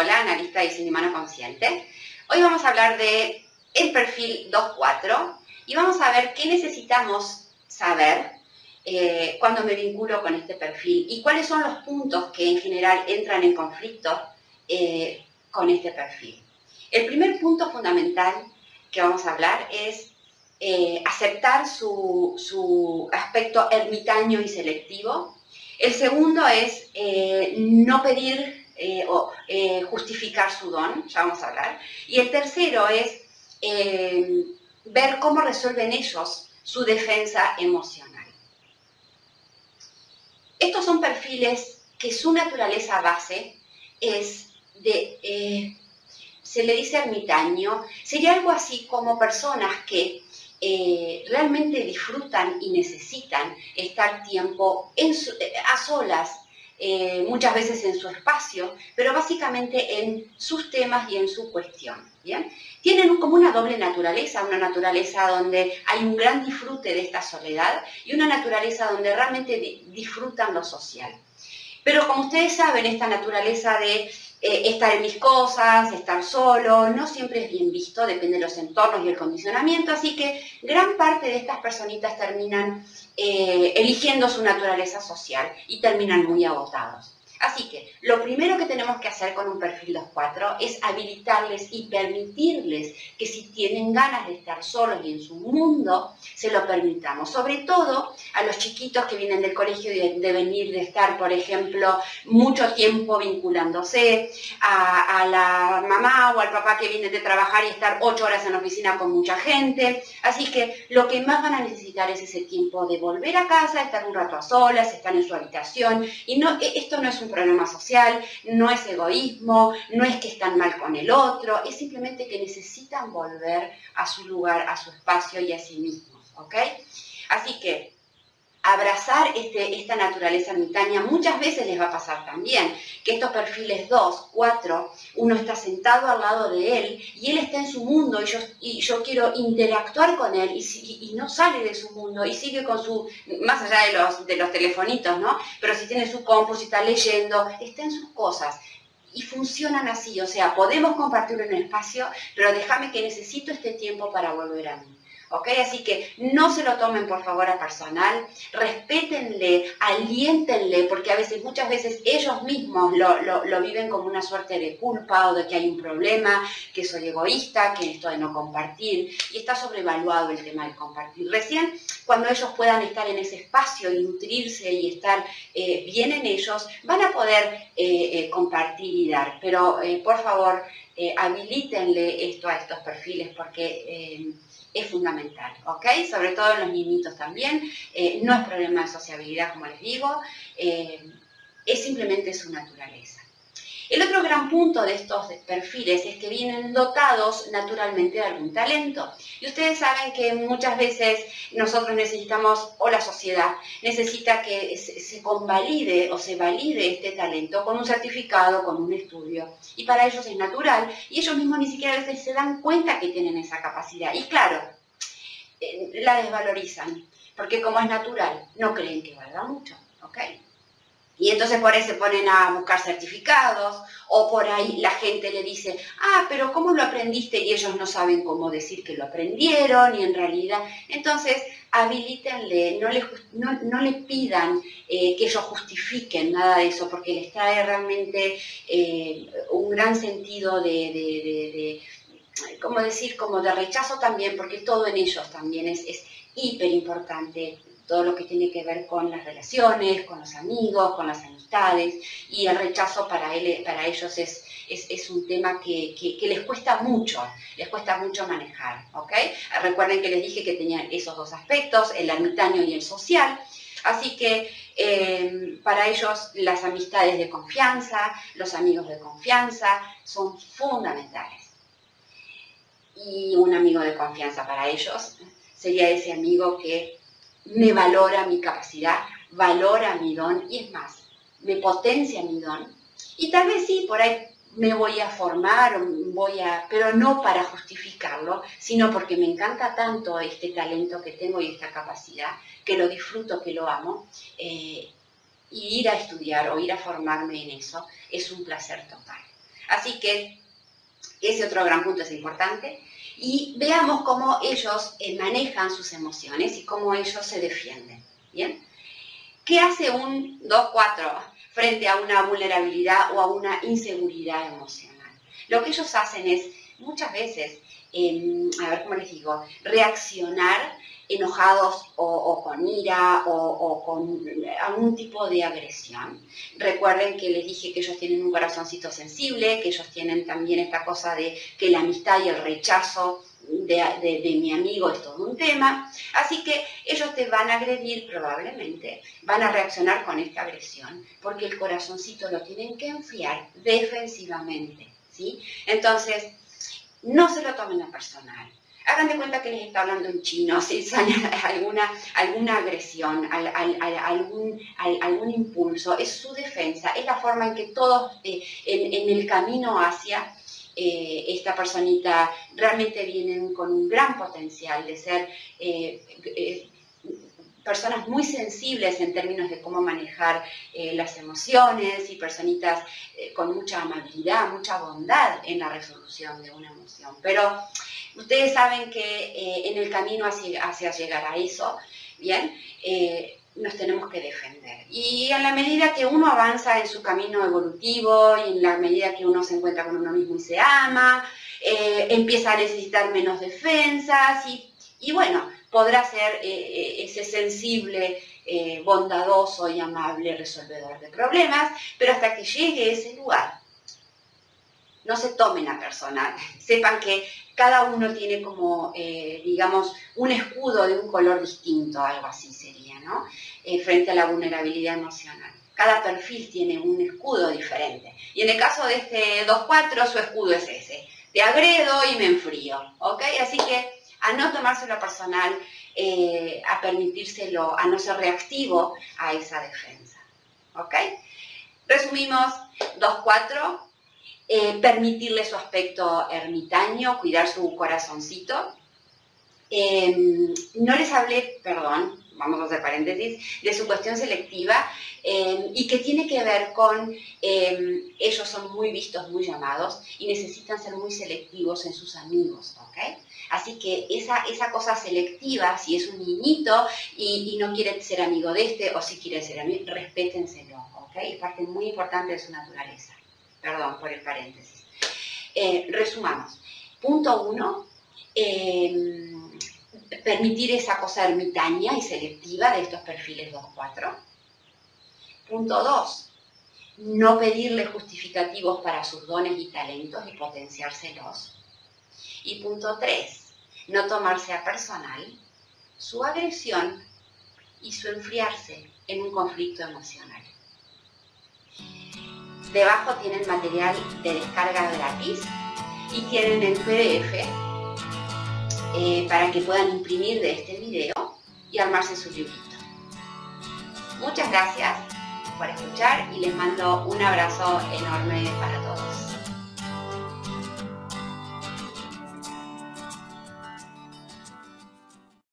Sola, analista de diseño humano consciente. Hoy vamos a hablar de el perfil 2.4 y vamos a ver qué necesitamos saber eh, cuando me vinculo con este perfil y cuáles son los puntos que en general entran en conflicto eh, con este perfil. El primer punto fundamental que vamos a hablar es eh, aceptar su, su, aspecto ermitaño y selectivo. El segundo es no pedir eh, o eh, justificar su don, ya vamos a hablar. Y el tercero es eh, ver cómo resuelven ellos su defensa emocional. Estos son perfiles que su naturaleza base es de, se le dice ermitaño, sería algo así como personas que realmente disfrutan y necesitan estar tiempo a solas eh, muchas veces en su espacio, pero básicamente en sus temas y en su cuestión. Tienen como una doble naturaleza, una naturaleza donde hay un gran disfrute de esta soledad y una naturaleza donde realmente disfrutan lo social. Pero como ustedes saben, esta naturaleza de eh, estar en mis cosas, estar solo, no siempre es bien visto, depende de los entornos y el condicionamiento, así que gran parte de estas personitas terminan eh, eligiendo su naturaleza social y terminan muy agotados. Así que lo primero que tenemos que hacer con un perfil 2.4 es habilitarles y permitirles que si tienen ganas de estar solos y en su mundo, se lo permitamos. Sobre todo a los chiquitos que vienen del colegio y de, venir, de estar, por ejemplo, mucho tiempo vinculándose, a, la mamá o al papá que viene de trabajar y estar ocho horas en la oficina con mucha gente. Así que lo que más van a necesitar es ese tiempo de volver a casa, estar un rato a solas, estar en su habitación. Y no, e, esto no es un problema social, no es egoísmo, no es que están mal con el otro, es simplemente que necesitan volver a su lugar, a su espacio y a sí mismos, ¿ok? Así que abrazar este, esta naturaleza ermitaña, muchas veces les va a pasar también, que estos perfiles 2, 4, uno está sentado al lado de él y él está en su mundo y yo, y yo quiero interactuar con él y, no sale de su mundo y sigue con su, más allá de los, de los telefonitos, ¿no? Pero si tiene su compu, si está leyendo, está en sus cosas. Y funcionan así, o sea, podemos compartir un espacio, pero déjame que necesito este tiempo para volver a mí. ¿Ok? Así que no se lo tomen por favor a personal, respétenle, aliéntenle, porque a veces, muchas veces ellos mismos lo, viven como una suerte de culpa o de que hay un problema, que soy egoísta, que esto de no compartir, y está sobrevaluado el tema del compartir. Recién cuando ellos puedan estar en ese espacio y nutrirse y estar eh, bien en ellos, van a poder eh, eh, compartir y dar, pero por favor, habilítenle esto a estos perfiles porque es fundamental, ¿ok? Sobre todo en los niñitos también. Eh, no es problema de sociabilidad, como les digo, eh, es simplemente su naturaleza. El otro gran punto de estos perfiles es que vienen dotados naturalmente de algún talento. Y ustedes saben que muchas veces nosotros necesitamos, o la sociedad necesita que se convalide o se valide este talento con un certificado, con un estudio. Y para ellos es natural y ellos mismos ni siquiera a veces se dan cuenta que tienen esa capacidad. Y claro, eh, la desvalorizan, porque como es natural, no creen que valga mucho. Y entonces por ahí se ponen a buscar certificados o por ahí la gente le dice, ah, pero ¿cómo lo aprendiste? Y ellos no saben cómo decir que lo aprendieron y en realidad, entonces habilítenle, no le, no, le pidan eh, que ellos justifiquen nada de eso porque les trae realmente eh, un gran sentido de, de, ¿cómo decir? Como de rechazo también, porque todo en ellos también es, es hiper importante todo lo que tiene que ver con las relaciones, con los amigos, con las amistades, y el rechazo para, él, para ellos es, es, un tema que, les cuesta mucho, les cuesta mucho manejar, ¿ok? Recuerden que les dije que tenían esos dos aspectos, el ermitaño y el social, así que eh, para ellos las amistades de confianza, los amigos de confianza son fundamentales. Y un amigo de confianza para ellos sería ese amigo que me valora mi capacidad, valora mi don y es más, me potencia mi don. Y tal vez sí, por ahí me voy a formar, voy a, pero no para justificarlo, sino porque me encanta tanto este talento que tengo y esta capacidad, que lo disfruto, que lo amo. Eh, y ir a estudiar o ir a formarme en eso es un placer total. Así que ese otro gran punto es importante. Y veamos cómo ellos eh, manejan sus emociones y cómo ellos se defienden. ¿Bien? ¿Qué hace un 2-4 frente a una vulnerabilidad o a una inseguridad emocional? Lo que ellos hacen es muchas veces, em, a ver cómo les digo, reaccionar enojados o, con ira o, con algún tipo de agresión. Recuerden que les dije que ellos tienen un corazoncito sensible, que ellos tienen también esta cosa de que la amistad y el rechazo de, mi amigo es todo un tema. Así que ellos te van a agredir probablemente, van a reaccionar con esta agresión, porque el corazoncito lo tienen que enfriar defensivamente. ¿sí? Entonces, no se lo tomen a personal. Hagan de cuenta que les está hablando en chino, si sale alguna, alguna agresión, algún, algún impulso, es su defensa, es la forma en que todos eh, en, el camino hacia eh, esta personita realmente vienen con un gran potencial de ser eh, personas muy sensibles en términos de cómo manejar las emociones y personitas con mucha amabilidad, mucha bondad en la resolución de una emoción. Pero Ustedes saben que eh, en el camino hacia, llegar a eso, ¿bien? Eh, nos tenemos que defender. Y en la medida que uno avanza en su camino evolutivo y en la medida que uno se encuentra con uno mismo y se ama, eh, empieza a necesitar menos defensas y, bueno, podrá ser ese sensible, bondadoso y amable resolvedor de problemas, pero hasta que llegue ese lugar, no se tomen a personal. Sepan que cada uno tiene como, eh, digamos, un escudo de un color distinto, algo así sería, ¿no? Eh, frente a la vulnerabilidad emocional. Cada perfil tiene un escudo diferente. Y en el caso de este 2-4, su escudo es ese. Te agredo y me enfrío, ¿ok? Así que a no tomárselo personal, eh, a permitírselo, a no ser reactivo a esa defensa, ¿ok? Resumimos, 2-4, eh, permitirle su aspecto ermitaño, cuidar su corazoncito. Em, no les hablé, perdón, vamos a hacer paréntesis, de su cuestión selectiva em, y que tiene que ver con em, ellos son muy vistos, muy llamados y necesitan ser muy selectivos en sus amigos, ¿ok? Así que esa, esa cosa selectiva, si es un niñito y, no quiere ser amigo de este o si quiere ser amigo, respétenselo, ¿ok? Es parte muy importante de su naturaleza. Perdón por el paréntesis. Eh, resumamos. Punto uno, permitir esa cosa ermitaña y selectiva de estos perfiles 2-4. Punto dos, no pedirle justificativos para sus dones y talentos y potenciárselos. Y punto tres, no tomarse a personal su agresión y su enfriarse en un conflicto emocional. Debajo tienen material de descarga gratis y tienen el PDF eh, para que puedan imprimir de este video y armarse su librito. Muchas gracias por escuchar y les mando un abrazo enorme para todos.